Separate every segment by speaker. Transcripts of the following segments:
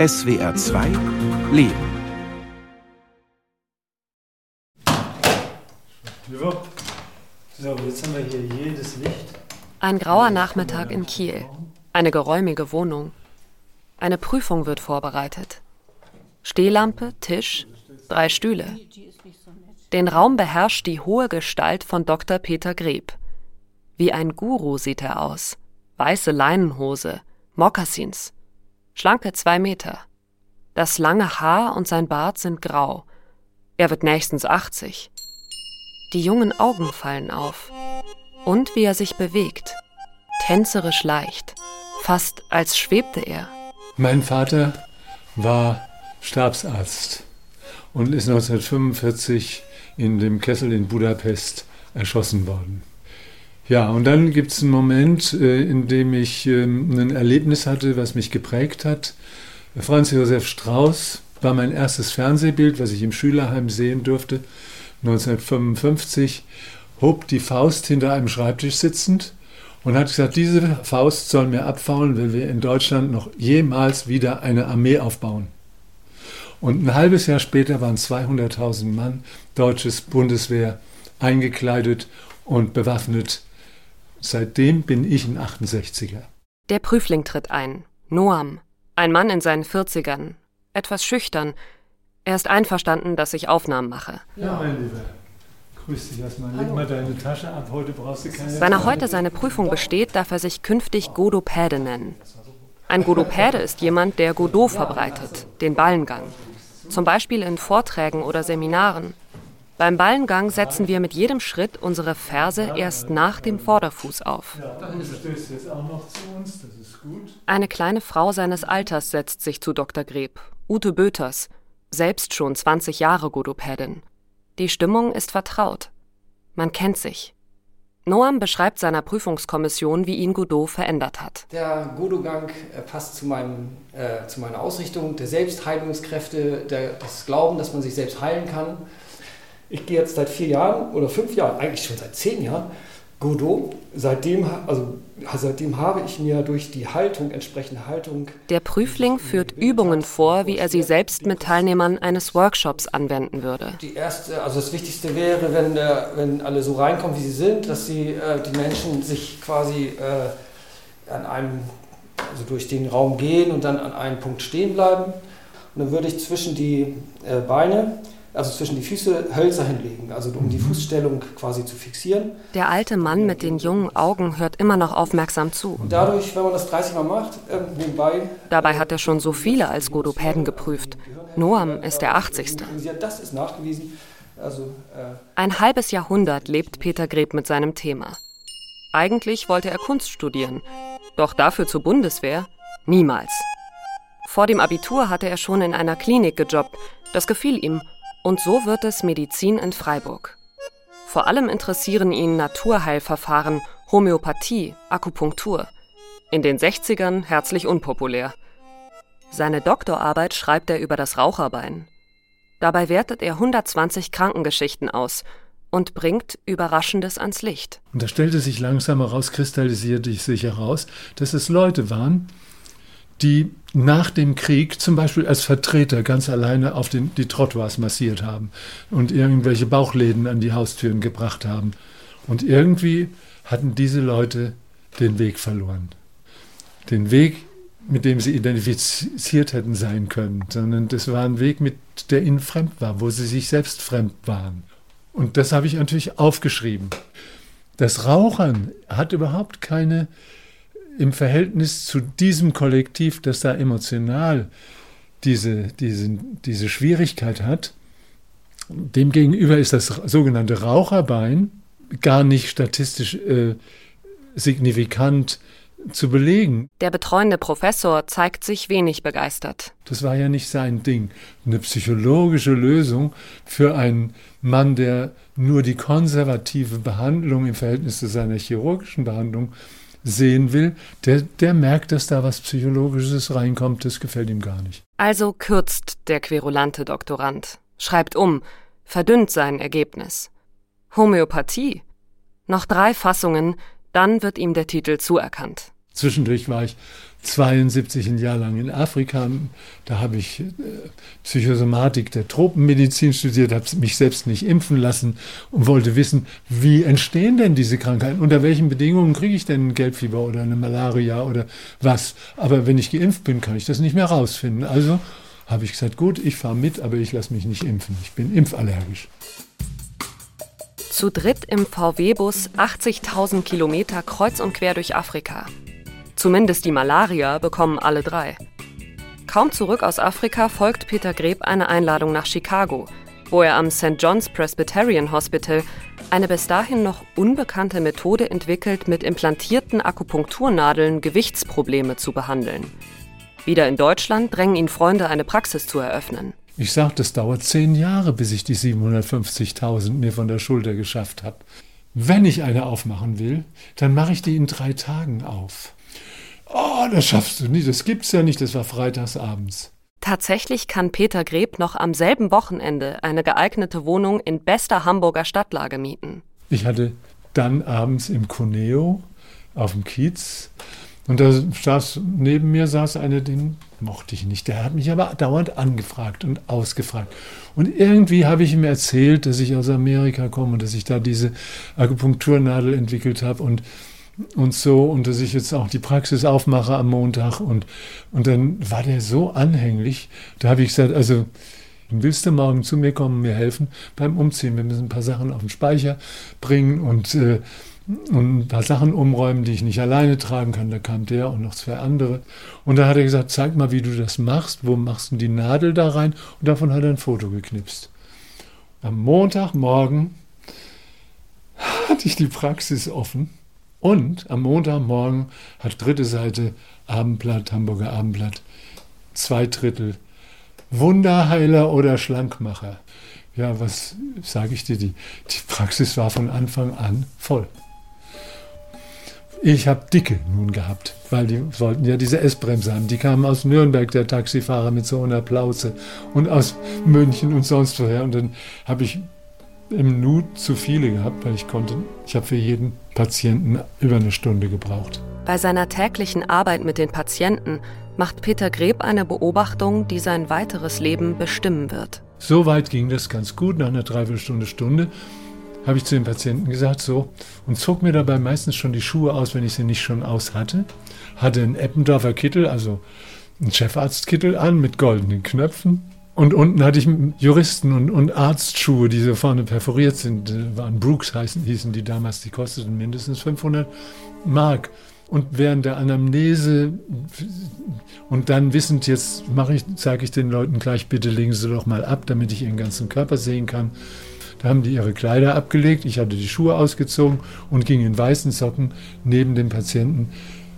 Speaker 1: SWR 2 Leben.
Speaker 2: So, jetzt haben wir hier jedes Licht.
Speaker 3: Ein grauer Nachmittag in Kiel. Eine geräumige Wohnung. Eine Prüfung wird vorbereitet. Stehlampe, Tisch, drei Stühle. Den Raum beherrscht die hohe Gestalt von Dr. Peter Greb. Wie ein Guru sieht er aus. Weiße Leinenhose, Mokassins. Schlanke zwei Meter. Das lange Haar und sein Bart sind grau. Er wird nächstens 80. Die jungen Augen fallen auf. Und wie er sich bewegt. Tänzerisch leicht. Fast als schwebte er.
Speaker 2: Mein Vater war Stabsarzt und ist 1945 in dem Kessel in Budapest erschossen worden. Ja, und dann gibt es einen Moment, äh, in dem ich ähm, ein Erlebnis hatte, was mich geprägt hat. Franz Josef Strauß war mein erstes Fernsehbild, was ich im Schülerheim sehen durfte, 1955, hob die Faust hinter einem Schreibtisch sitzend und hat gesagt, diese Faust soll mir abfaulen, wenn wir in Deutschland noch jemals wieder eine Armee aufbauen. Und ein halbes Jahr später waren 200.000 Mann, deutsches Bundeswehr, eingekleidet und bewaffnet. Seitdem bin ich ein 68er.
Speaker 3: Der Prüfling tritt ein. Noam. Ein Mann in seinen 40ern. Etwas schüchtern. Er ist einverstanden, dass ich Aufnahmen mache.
Speaker 2: Ja, mein Lieber. Grüß dich erstmal. Leg mal deine Tasche ab. Heute brauchst du keine.
Speaker 3: Wenn er heute seine Prüfung besteht, darf er sich künftig Godopäde nennen. Ein Godopäde ist jemand, der Godot verbreitet, den Ballengang. Zum Beispiel in Vorträgen oder Seminaren. Beim Ballengang setzen wir mit jedem Schritt unsere Ferse erst nach dem Vorderfuß auf. Eine kleine Frau seines Alters setzt sich zu Dr. Greb, Ute Böters, selbst schon 20 Jahre Godopädin. Die Stimmung ist vertraut. Man kennt sich. Noam beschreibt seiner Prüfungskommission, wie ihn Godot verändert hat.
Speaker 4: Der Godot-Gang äh, passt zu, meinem, äh, zu meiner Ausrichtung der Selbstheilungskräfte, der, des Glauben, dass man sich selbst heilen kann. Ich gehe jetzt seit vier Jahren oder fünf Jahren, eigentlich schon seit zehn Jahren, Godot. Seitdem, also, seitdem habe ich mir durch die Haltung, entsprechende Haltung.
Speaker 3: Der Prüfling führt Übungen vor, wie er sie selbst mit Teilnehmern eines Workshops anwenden würde.
Speaker 4: Die erste, also das Wichtigste wäre, wenn, der, wenn alle so reinkommen, wie sie sind, dass sie, äh, die Menschen sich quasi äh, an einem, also durch den Raum gehen und dann an einem Punkt stehen bleiben. Und dann würde ich zwischen die äh, Beine also zwischen die Füße Hölzer hinlegen, also um die mhm. Fußstellung quasi zu fixieren.
Speaker 3: Der alte Mann mit den jungen Augen hört immer noch aufmerksam zu.
Speaker 4: Und dadurch, wenn man das 30 Mal macht, äh, nebenbei.
Speaker 3: Dabei hat er schon so viele als Godopäden geprüft. Noam ist der 80.
Speaker 4: Das ist nachgewiesen. Also,
Speaker 3: äh Ein halbes Jahrhundert lebt Peter Greb mit seinem Thema. Eigentlich wollte er Kunst studieren, doch dafür zur Bundeswehr niemals. Vor dem Abitur hatte er schon in einer Klinik gejobbt. Das gefiel ihm und so wird es Medizin in Freiburg. Vor allem interessieren ihn Naturheilverfahren, Homöopathie, Akupunktur. In den 60ern herzlich unpopulär. Seine Doktorarbeit schreibt er über das Raucherbein. Dabei wertet er 120 Krankengeschichten aus und bringt Überraschendes ans Licht.
Speaker 2: Und da stellte sich langsam heraus, kristallisierte sich heraus, dass es Leute waren, die nach dem Krieg zum Beispiel als Vertreter ganz alleine auf den, die Trottoirs massiert haben und irgendwelche Bauchläden an die Haustüren gebracht haben. Und irgendwie hatten diese Leute den Weg verloren. Den Weg, mit dem sie identifiziert hätten sein können, sondern das war ein Weg, mit der ihnen fremd war, wo sie sich selbst fremd waren. Und das habe ich natürlich aufgeschrieben. Das Rauchern hat überhaupt keine im Verhältnis zu diesem Kollektiv, das da emotional diese, diese, diese Schwierigkeit hat, demgegenüber ist das sogenannte Raucherbein gar nicht statistisch äh, signifikant zu belegen.
Speaker 3: Der betreuende Professor zeigt sich wenig begeistert.
Speaker 2: Das war ja nicht sein Ding. Eine psychologische Lösung für einen Mann, der nur die konservative Behandlung im Verhältnis zu seiner chirurgischen Behandlung sehen will, der, der merkt, dass da was Psychologisches reinkommt, das gefällt ihm gar nicht.
Speaker 3: Also kürzt der querulante Doktorand, schreibt um, verdünnt sein Ergebnis. Homöopathie. Noch drei Fassungen, dann wird ihm der Titel zuerkannt.
Speaker 2: Zwischendurch war ich 72 ein Jahr lang in Afrika. Da habe ich äh, Psychosomatik der Tropenmedizin studiert, habe mich selbst nicht impfen lassen und wollte wissen, wie entstehen denn diese Krankheiten? Unter welchen Bedingungen kriege ich denn ein Gelbfieber oder eine Malaria oder was? Aber wenn ich geimpft bin, kann ich das nicht mehr rausfinden. Also habe ich gesagt, gut, ich fahre mit, aber ich lasse mich nicht impfen. Ich bin impfallergisch.
Speaker 3: Zu dritt im VW-Bus 80.000 Kilometer kreuz und quer durch Afrika. Zumindest die Malaria bekommen alle drei. Kaum zurück aus Afrika folgt Peter Greb eine Einladung nach Chicago, wo er am St. John's Presbyterian Hospital eine bis dahin noch unbekannte Methode entwickelt, mit implantierten Akupunkturnadeln Gewichtsprobleme zu behandeln. Wieder in Deutschland drängen ihn Freunde, eine Praxis zu eröffnen.
Speaker 2: Ich sage, das dauert zehn Jahre, bis ich die 750.000 mir von der Schulter geschafft habe. Wenn ich eine aufmachen will, dann mache ich die in drei Tagen auf. Oh, das schaffst du nicht, das gibt's ja nicht, das war freitagsabends.
Speaker 3: Tatsächlich kann Peter Greb noch am selben Wochenende eine geeignete Wohnung in bester Hamburger Stadtlage mieten.
Speaker 2: Ich hatte dann abends im Cuneo auf dem Kiez und da saß neben mir saß eine, den mochte ich nicht. Der hat mich aber dauernd angefragt und ausgefragt. Und irgendwie habe ich ihm erzählt, dass ich aus Amerika komme und dass ich da diese Akupunkturnadel entwickelt habe und und so und dass ich jetzt auch die Praxis aufmache am Montag und, und dann war der so anhänglich, da habe ich gesagt, also willst du morgen zu mir kommen, mir helfen? Beim Umziehen, wir müssen ein paar Sachen auf den Speicher bringen und, äh, und ein paar Sachen umräumen, die ich nicht alleine tragen kann, da kam der und noch zwei andere. Und da hat er gesagt, zeig mal, wie du das machst, wo machst du die Nadel da rein? Und davon hat er ein Foto geknipst. Am Montagmorgen hatte ich die Praxis offen und am Montagmorgen hat dritte Seite Abendblatt, Hamburger Abendblatt, zwei Drittel. Wunderheiler oder Schlankmacher. Ja, was sage ich dir? Die, die Praxis war von Anfang an voll. Ich habe Dicke nun gehabt, weil die wollten ja diese S-Bremse haben. Die kamen aus Nürnberg, der Taxifahrer mit so einer Plauze und aus München und sonst woher. Und dann habe ich im Nu zu viele gehabt, weil ich konnte, ich habe für jeden Patienten über eine Stunde gebraucht.
Speaker 3: Bei seiner täglichen Arbeit mit den Patienten macht Peter Greb eine Beobachtung, die sein weiteres Leben bestimmen wird.
Speaker 2: So weit ging das ganz gut. Nach einer Dreiviertelstunde, Stunde habe ich zu den Patienten gesagt, so, und zog mir dabei meistens schon die Schuhe aus, wenn ich sie nicht schon aus hatte. Hatte einen Eppendorfer Kittel, also einen Chefarztkittel an mit goldenen Knöpfen, und unten hatte ich Juristen- und, und Arztschuhe, die so vorne perforiert sind. Die waren Brooks heißen, hießen die damals, die kosteten mindestens 500 Mark. Und während der Anamnese und dann wissend, jetzt mache ich, sage ich den Leuten gleich, bitte legen Sie doch mal ab, damit ich Ihren ganzen Körper sehen kann. Da haben die ihre Kleider abgelegt, ich hatte die Schuhe ausgezogen und ging in weißen Socken neben dem Patienten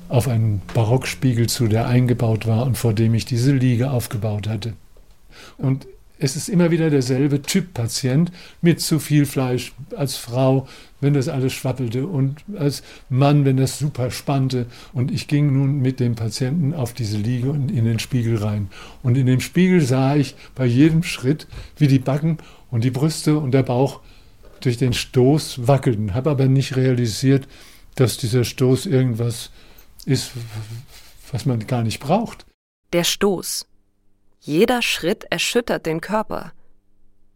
Speaker 2: auf einen Barockspiegel zu, der eingebaut war und vor dem ich diese Liege aufgebaut hatte. Und es ist immer wieder derselbe Typ Patient mit zu viel Fleisch als Frau, wenn das alles schwappelte und als Mann, wenn das super spannte. Und ich ging nun mit dem Patienten auf diese Liege und in den Spiegel rein. Und in dem Spiegel sah ich bei jedem Schritt, wie die Backen und die Brüste und der Bauch durch den Stoß wackelten. Habe aber nicht realisiert, dass dieser Stoß irgendwas ist, was man gar nicht braucht.
Speaker 3: Der Stoß jeder Schritt erschüttert den Körper.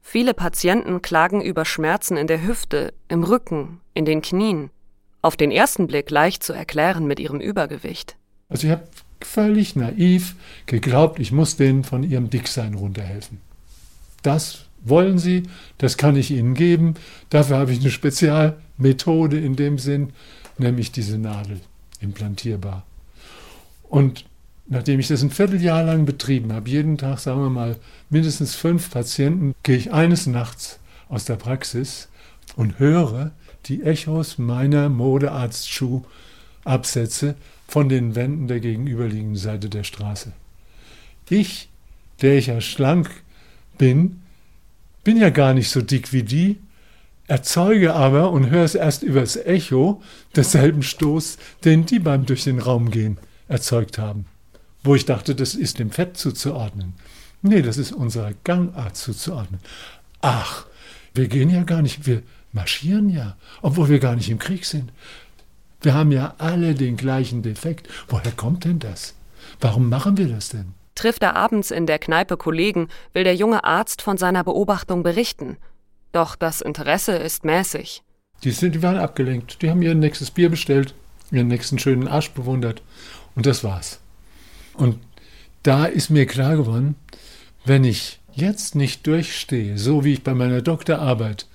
Speaker 3: Viele Patienten klagen über Schmerzen in der Hüfte, im Rücken, in den Knien. Auf den ersten Blick leicht zu erklären mit ihrem Übergewicht.
Speaker 2: Also ich habe völlig naiv geglaubt, ich muss denen von ihrem Dicksein runterhelfen. Das wollen sie, das kann ich ihnen geben. Dafür habe ich eine Spezialmethode in dem Sinn, nämlich diese Nadel implantierbar. Und Nachdem ich das ein Vierteljahr lang betrieben habe, jeden Tag, sagen wir mal, mindestens fünf Patienten, gehe ich eines Nachts aus der Praxis und höre die Echos meiner Modearztschuhabsätze von den Wänden der gegenüberliegenden Seite der Straße. Ich, der ich ja schlank bin, bin ja gar nicht so dick wie die, erzeuge aber und höre es erst übers Echo desselben Stoß, den die beim durch den Raum gehen erzeugt haben wo ich dachte, das ist dem Fett zuzuordnen. Nee, das ist unserer Gangart zuzuordnen. Ach, wir gehen ja gar nicht, wir marschieren ja, obwohl wir gar nicht im Krieg sind. Wir haben ja alle den gleichen Defekt. Woher kommt denn das? Warum machen wir das denn?
Speaker 3: Trifft er abends in der Kneipe Kollegen, will der junge Arzt von seiner Beobachtung berichten. Doch das Interesse ist mäßig.
Speaker 2: Die, sind, die waren abgelenkt. Die haben ihr nächstes Bier bestellt, ihren nächsten schönen Arsch bewundert. Und das war's. Und da ist mir klar geworden, wenn ich jetzt nicht durchstehe, so wie ich bei meiner Doktorarbeit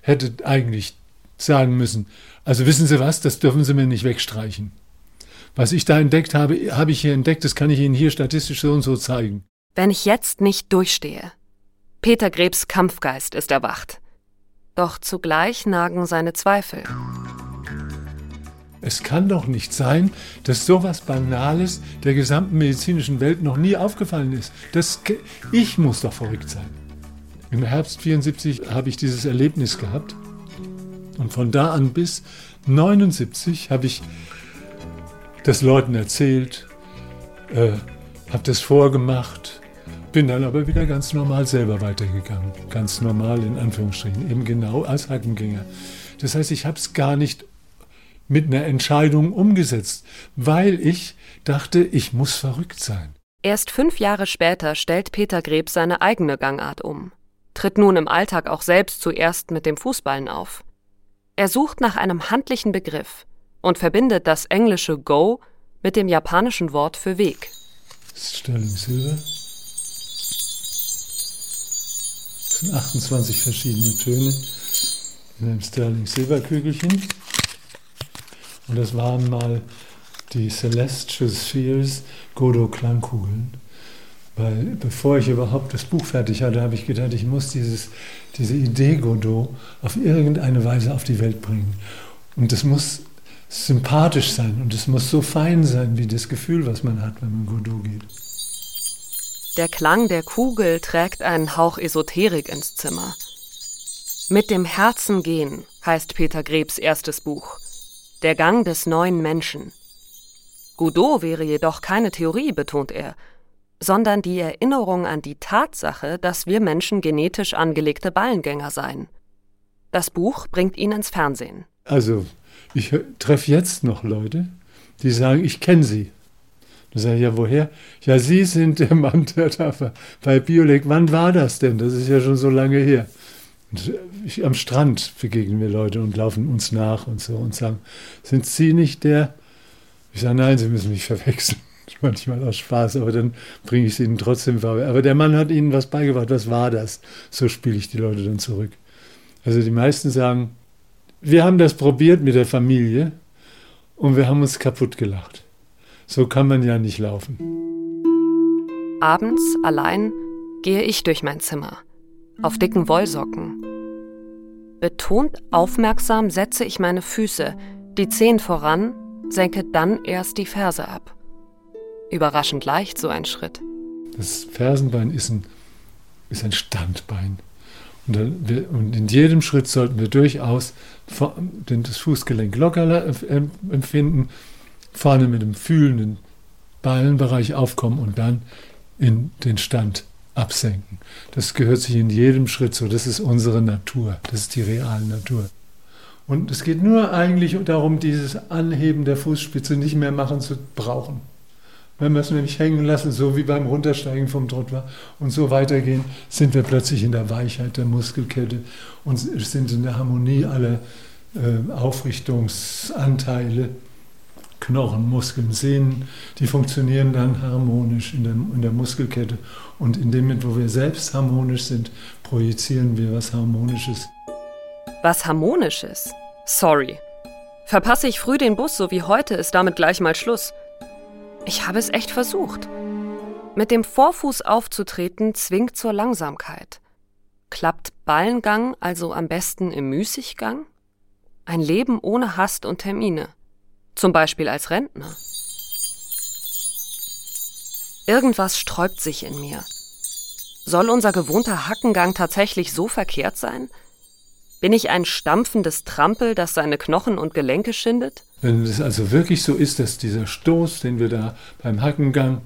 Speaker 2: hätte eigentlich sagen müssen, also wissen Sie was, das dürfen Sie mir nicht wegstreichen. Was ich da entdeckt habe, habe ich hier entdeckt, das kann ich Ihnen hier statistisch so und so zeigen.
Speaker 3: Wenn ich jetzt nicht durchstehe. Peter Grebs Kampfgeist ist erwacht. Doch zugleich nagen seine Zweifel.
Speaker 2: Es kann doch nicht sein, dass sowas Banales der gesamten medizinischen Welt noch nie aufgefallen ist. Das, ich muss doch verrückt sein. Im Herbst 74 habe ich dieses Erlebnis gehabt. Und von da an bis 79 habe ich das Leuten erzählt, äh, habe das vorgemacht, bin dann aber wieder ganz normal selber weitergegangen. Ganz normal in Anführungsstrichen, eben genau als Hackengänger. Das heißt, ich habe es gar nicht mit einer Entscheidung umgesetzt, weil ich dachte, ich muss verrückt sein.
Speaker 3: Erst fünf Jahre später stellt Peter Greb seine eigene Gangart um, tritt nun im Alltag auch selbst zuerst mit dem Fußballen auf. Er sucht nach einem handlichen Begriff und verbindet das englische Go mit dem japanischen Wort für Weg.
Speaker 2: Sterling Silver. Das sind 28 verschiedene Töne in einem Sterling Silver Kügelchen. Und das waren mal die Celestial Spheres Godot Klangkugeln. Weil bevor ich überhaupt das Buch fertig hatte, habe ich gedacht, ich muss dieses, diese Idee Godot auf irgendeine Weise auf die Welt bringen. Und das muss sympathisch sein und es muss so fein sein wie das Gefühl, was man hat, wenn man Godot geht.
Speaker 3: Der Klang der Kugel trägt einen Hauch Esoterik ins Zimmer. Mit dem Herzen gehen heißt Peter Grebs erstes Buch. Der Gang des neuen Menschen. Godot wäre jedoch keine Theorie, betont er, sondern die Erinnerung an die Tatsache, dass wir Menschen genetisch angelegte Ballengänger seien. Das Buch bringt ihn ins Fernsehen.
Speaker 2: Also, ich treffe jetzt noch Leute, die sagen, ich kenne sie. Da sage ich, ja, woher? Ja, Sie sind der Mann, der da bei Biolek. Wann war das denn? Das ist ja schon so lange her. Ich, am Strand begegnen wir Leute und laufen uns nach und so und sagen, sind Sie nicht der? Ich sage, nein, Sie müssen mich verwechseln. Manchmal aus Spaß, aber dann bringe ich es Ihnen trotzdem vor. Aber der Mann hat Ihnen was beigebracht. Was war das? So spiele ich die Leute dann zurück. Also die meisten sagen, wir haben das probiert mit der Familie und wir haben uns kaputt gelacht. So kann man ja nicht laufen.
Speaker 3: Abends, allein, gehe ich durch mein Zimmer auf dicken Wollsocken. Betont aufmerksam setze ich meine Füße, die Zehen voran, senke dann erst die Ferse ab. Überraschend leicht so ein Schritt.
Speaker 2: Das Fersenbein ist ein, ist ein Standbein. Und, in jedem Schritt sollten wir durchaus das Fußgelenk locker empfinden, vorne mit dem fühlenden Ballenbereich aufkommen und dann in den Stand absenken. Das gehört sich in jedem Schritt so. Das ist unsere Natur. Das ist die reale Natur. Und es geht nur eigentlich darum, dieses Anheben der Fußspitze nicht mehr machen zu brauchen. Wenn wir es nämlich hängen lassen, so wie beim Runtersteigen vom Trottoir und so weitergehen, sind wir plötzlich in der Weichheit der Muskelkette und sind in der Harmonie aller äh, Aufrichtungsanteile Knochen, Muskeln, Sehnen, die funktionieren dann harmonisch in der, in der Muskelkette. Und in dem Moment, wo wir selbst harmonisch sind, projizieren wir was Harmonisches.
Speaker 3: Was Harmonisches? Sorry. Verpasse ich früh den Bus, so wie heute, ist damit gleich mal Schluss. Ich habe es echt versucht. Mit dem Vorfuß aufzutreten zwingt zur Langsamkeit. Klappt Ballengang also am besten im Müßiggang? Ein Leben ohne Hast und Termine. Zum Beispiel als Rentner. Irgendwas sträubt sich in mir. Soll unser gewohnter Hackengang tatsächlich so verkehrt sein? Bin ich ein stampfendes Trampel, das seine Knochen und Gelenke schindet?
Speaker 2: Wenn es also wirklich so ist, dass dieser Stoß, den wir da beim Hackengang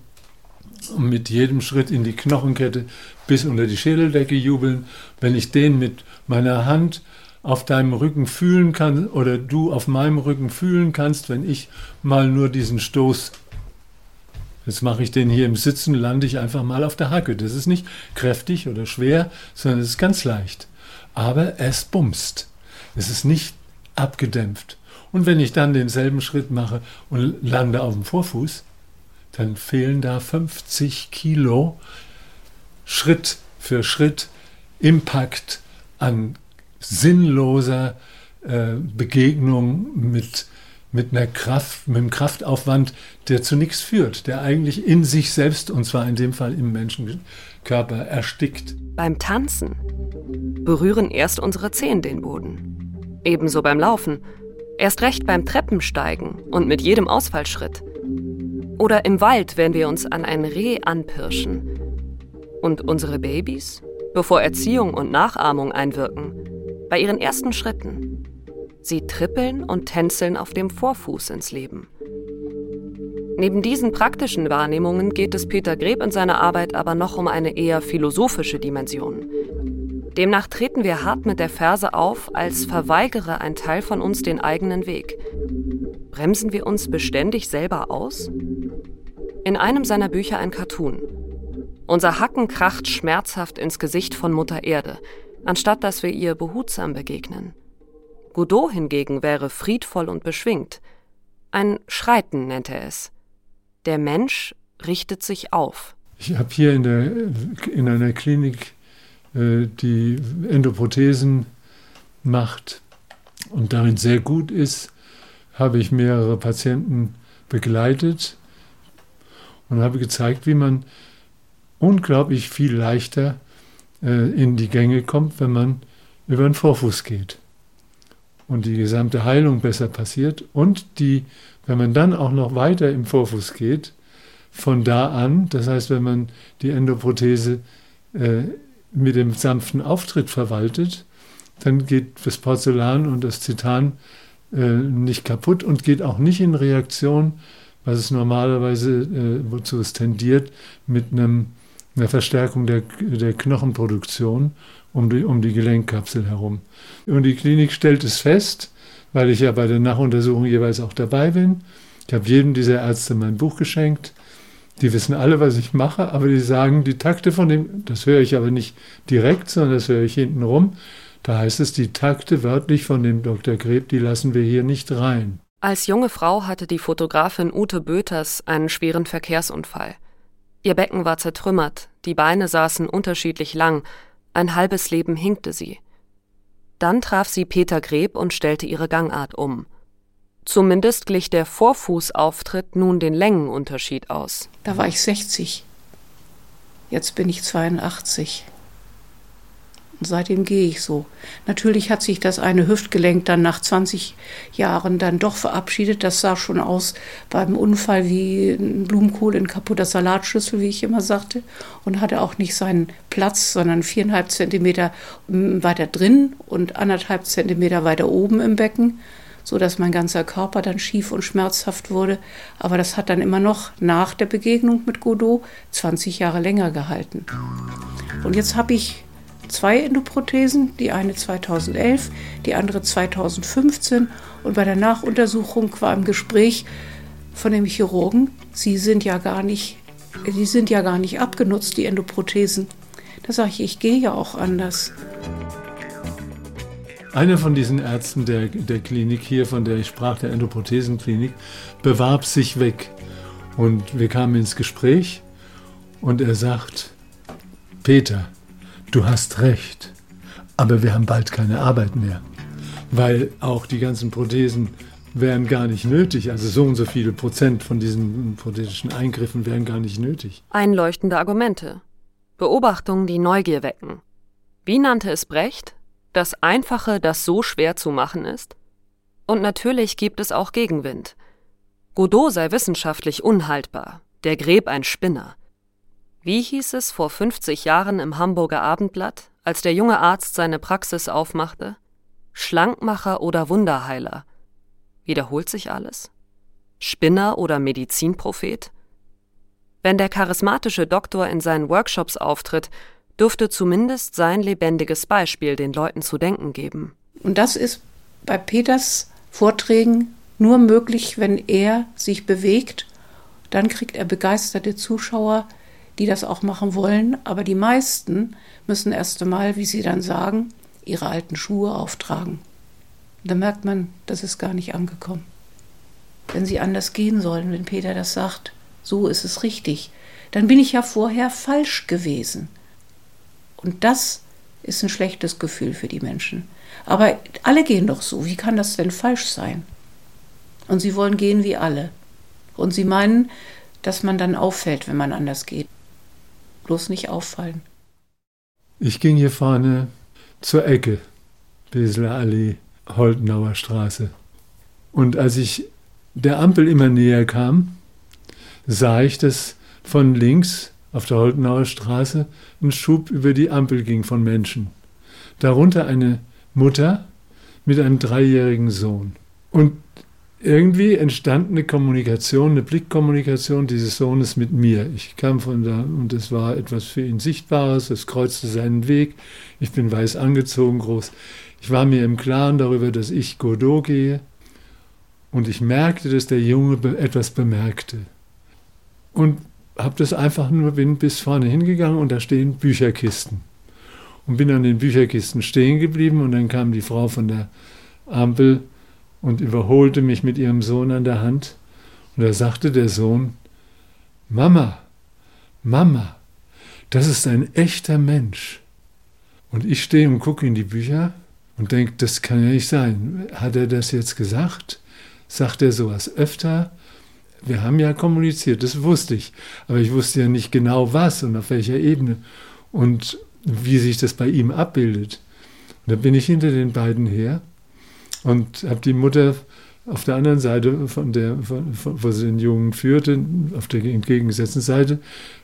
Speaker 2: mit jedem Schritt in die Knochenkette bis unter die Schädeldecke jubeln, wenn ich den mit meiner Hand auf deinem Rücken fühlen kann oder du auf meinem Rücken fühlen kannst, wenn ich mal nur diesen Stoß Jetzt mache ich den hier im Sitzen, lande ich einfach mal auf der Hacke. Das ist nicht kräftig oder schwer, sondern es ist ganz leicht. Aber es bumst. Es ist nicht abgedämpft. Und wenn ich dann denselben Schritt mache und lande auf dem Vorfuß, dann fehlen da 50 Kilo Schritt für Schritt Impact an sinnloser äh, Begegnung mit mit einer Kraft, mit einem Kraftaufwand, der zu nichts führt, der eigentlich in sich selbst, und zwar in dem Fall im Menschenkörper, erstickt.
Speaker 3: Beim Tanzen berühren erst unsere Zehen den Boden. Ebenso beim Laufen. Erst recht beim Treppensteigen und mit jedem Ausfallschritt. Oder im Wald, wenn wir uns an ein Reh anpirschen. Und unsere Babys, bevor Erziehung und Nachahmung einwirken, bei ihren ersten Schritten Sie trippeln und tänzeln auf dem Vorfuß ins Leben. Neben diesen praktischen Wahrnehmungen geht es Peter Greb in seiner Arbeit aber noch um eine eher philosophische Dimension. Demnach treten wir hart mit der Ferse auf, als verweigere ein Teil von uns den eigenen Weg. Bremsen wir uns beständig selber aus? In einem seiner Bücher ein Cartoon. Unser Hacken kracht schmerzhaft ins Gesicht von Mutter Erde, anstatt dass wir ihr behutsam begegnen. Godot hingegen wäre friedvoll und beschwingt. Ein Schreiten nennt er es. Der Mensch richtet sich auf.
Speaker 2: Ich habe hier in, der, in einer Klinik, äh, die Endoprothesen macht und darin sehr gut ist, habe ich mehrere Patienten begleitet und habe gezeigt, wie man unglaublich viel leichter äh, in die Gänge kommt, wenn man über den Vorfuß geht. Und die gesamte Heilung besser passiert. Und die, wenn man dann auch noch weiter im Vorfuß geht, von da an, das heißt, wenn man die Endoprothese äh, mit dem sanften Auftritt verwaltet, dann geht das Porzellan und das Titan äh, nicht kaputt und geht auch nicht in Reaktion, was es normalerweise, äh, wozu es tendiert, mit einem, einer Verstärkung der, der Knochenproduktion um die, um die Gelenkkapsel herum. Und die Klinik stellt es fest, weil ich ja bei der Nachuntersuchung jeweils auch dabei bin. Ich habe jedem dieser Ärzte mein Buch geschenkt. Die wissen alle, was ich mache, aber die sagen, die Takte von dem, das höre ich aber nicht direkt, sondern das höre ich hinten rum. Da heißt es, die Takte wörtlich von dem Dr. Greb, die lassen wir hier nicht rein.
Speaker 3: Als junge Frau hatte die Fotografin Ute Böters einen schweren Verkehrsunfall. Ihr Becken war zertrümmert, die Beine saßen unterschiedlich lang, ein halbes Leben hinkte sie. Dann traf sie Peter Greb und stellte ihre Gangart um. Zumindest glich der Vorfußauftritt nun den Längenunterschied aus.
Speaker 5: Da war ich 60. Jetzt bin ich 82. Und seitdem gehe ich so. Natürlich hat sich das eine Hüftgelenk dann nach 20 Jahren dann doch verabschiedet. Das sah schon aus beim Unfall wie ein Blumenkohl in kaputter Salatschüssel, wie ich immer sagte. Und hatte auch nicht seinen Platz, sondern viereinhalb Zentimeter weiter drin und anderthalb Zentimeter weiter oben im Becken so dass mein ganzer Körper dann schief und schmerzhaft wurde. Aber das hat dann immer noch nach der Begegnung mit Godot 20 Jahre länger gehalten. Und jetzt habe ich zwei Endoprothesen, die eine 2011, die andere 2015. Und bei der Nachuntersuchung war im Gespräch von dem Chirurgen, sie sind ja gar nicht, die sind ja gar nicht abgenutzt, die Endoprothesen. Da sage ich, ich gehe ja auch anders.
Speaker 2: Einer von diesen Ärzten der, der Klinik hier, von der ich sprach, der Endoprothesenklinik, bewarb sich weg. Und wir kamen ins Gespräch und er sagt, Peter, du hast recht, aber wir haben bald keine Arbeit mehr, weil auch die ganzen Prothesen wären gar nicht nötig. Also so und so viele Prozent von diesen prothetischen Eingriffen wären gar nicht nötig.
Speaker 3: Einleuchtende Argumente. Beobachtungen, die Neugier wecken. Wie nannte es Brecht? Das Einfache, das so schwer zu machen ist? Und natürlich gibt es auch Gegenwind. Godot sei wissenschaftlich unhaltbar, der Greb ein Spinner. Wie hieß es vor 50 Jahren im Hamburger Abendblatt, als der junge Arzt seine Praxis aufmachte? Schlankmacher oder Wunderheiler? Wiederholt sich alles? Spinner oder Medizinprophet? Wenn der charismatische Doktor in seinen Workshops auftritt, dürfte zumindest sein lebendiges Beispiel den Leuten zu denken geben.
Speaker 5: Und das ist bei Peters Vorträgen nur möglich, wenn er sich bewegt. Dann kriegt er begeisterte Zuschauer, die das auch machen wollen. Aber die meisten müssen erst einmal, wie sie dann sagen, ihre alten Schuhe auftragen. Da merkt man, das ist gar nicht angekommen. Wenn sie anders gehen sollen, wenn Peter das sagt, so ist es richtig, dann bin ich ja vorher falsch gewesen. Und das ist ein schlechtes Gefühl für die Menschen. Aber alle gehen doch so. Wie kann das denn falsch sein? Und sie wollen gehen wie alle. Und sie meinen, dass man dann auffällt, wenn man anders geht. Bloß nicht auffallen.
Speaker 2: Ich ging hier vorne zur Ecke, Beseler Allee, Holtenauer Straße. Und als ich der Ampel immer näher kam, sah ich, dass von links auf der Holtenauer Straße ein Schub über die Ampel ging von Menschen. Darunter eine Mutter mit einem dreijährigen Sohn. Und irgendwie entstand eine Kommunikation, eine Blickkommunikation dieses Sohnes mit mir. Ich kam von da und es war etwas für ihn Sichtbares, es kreuzte seinen Weg. Ich bin weiß angezogen, groß. Ich war mir im Klaren darüber, dass ich Godot gehe und ich merkte, dass der Junge etwas bemerkte. Und habe das einfach nur, bin bis vorne hingegangen und da stehen Bücherkisten. Und bin an den Bücherkisten stehen geblieben und dann kam die Frau von der Ampel und überholte mich mit ihrem Sohn an der Hand. Und da sagte der Sohn, Mama, Mama, das ist ein echter Mensch. Und ich stehe und gucke in die Bücher und denke, das kann ja nicht sein. Hat er das jetzt gesagt? Sagt er sowas öfter? Wir haben ja kommuniziert, das wusste ich. Aber ich wusste ja nicht genau was und auf welcher Ebene und wie sich das bei ihm abbildet. Und da bin ich hinter den beiden her und habe die Mutter auf der anderen Seite, von der, von, von, wo sie den Jungen führte, auf der entgegengesetzten Seite,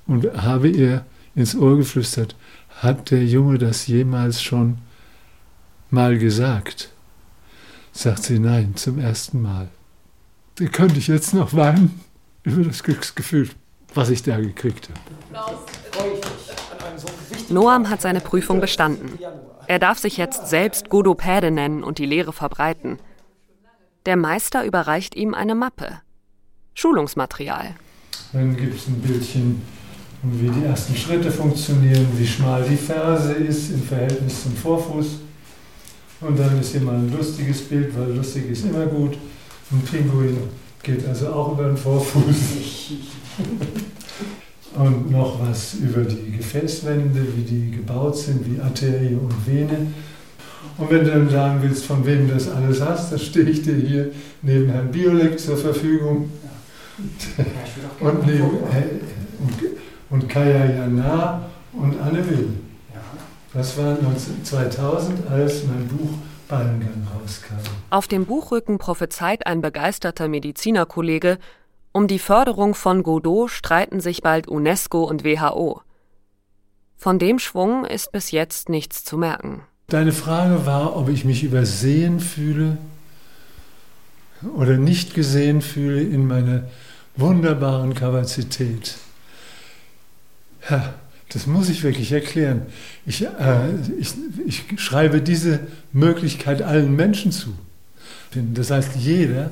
Speaker 2: und habe ihr ins Ohr geflüstert, hat der Junge das jemals schon mal gesagt? Sagt sie nein, zum ersten Mal. Da könnte ich jetzt noch weinen über das Glücksgefühl, was ich da gekriegt habe.
Speaker 3: Noam hat seine Prüfung bestanden. Er darf sich jetzt selbst Godopäde nennen und die Lehre verbreiten. Der Meister überreicht ihm eine Mappe. Schulungsmaterial.
Speaker 2: Dann gibt es ein Bildchen, wie die ersten Schritte funktionieren, wie schmal die Ferse ist im Verhältnis zum Vorfuß. Und dann ist hier mal ein lustiges Bild, weil lustig ist immer gut. Ein Pinguin geht also auch über den Vorfuß. und noch was über die Gefäßwände, wie die gebaut sind, wie Arterie und Vene. Und wenn du dann sagen willst, von wem du das alles hast, dann stehe ich dir hier neben Herrn Biolek zur Verfügung. und, neben, und, und Kaya Jana und Anne Will. Das war 2000, als mein Buch Ballengang rauskam.
Speaker 3: Auf dem Buchrücken prophezeit ein begeisterter Medizinerkollege, um die Förderung von Godot streiten sich bald UNESCO und WHO. Von dem Schwung ist bis jetzt nichts zu merken.
Speaker 2: Deine Frage war, ob ich mich übersehen fühle oder nicht gesehen fühle in meiner wunderbaren Kapazität. Ja, das muss ich wirklich erklären. Ich, äh, ich, ich schreibe diese Möglichkeit allen Menschen zu. Das heißt, jeder,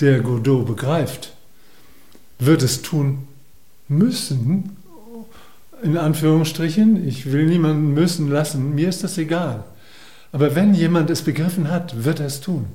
Speaker 2: der Godot begreift, wird es tun müssen, in Anführungsstrichen. Ich will niemanden müssen lassen, mir ist das egal. Aber wenn jemand es begriffen hat, wird er es tun.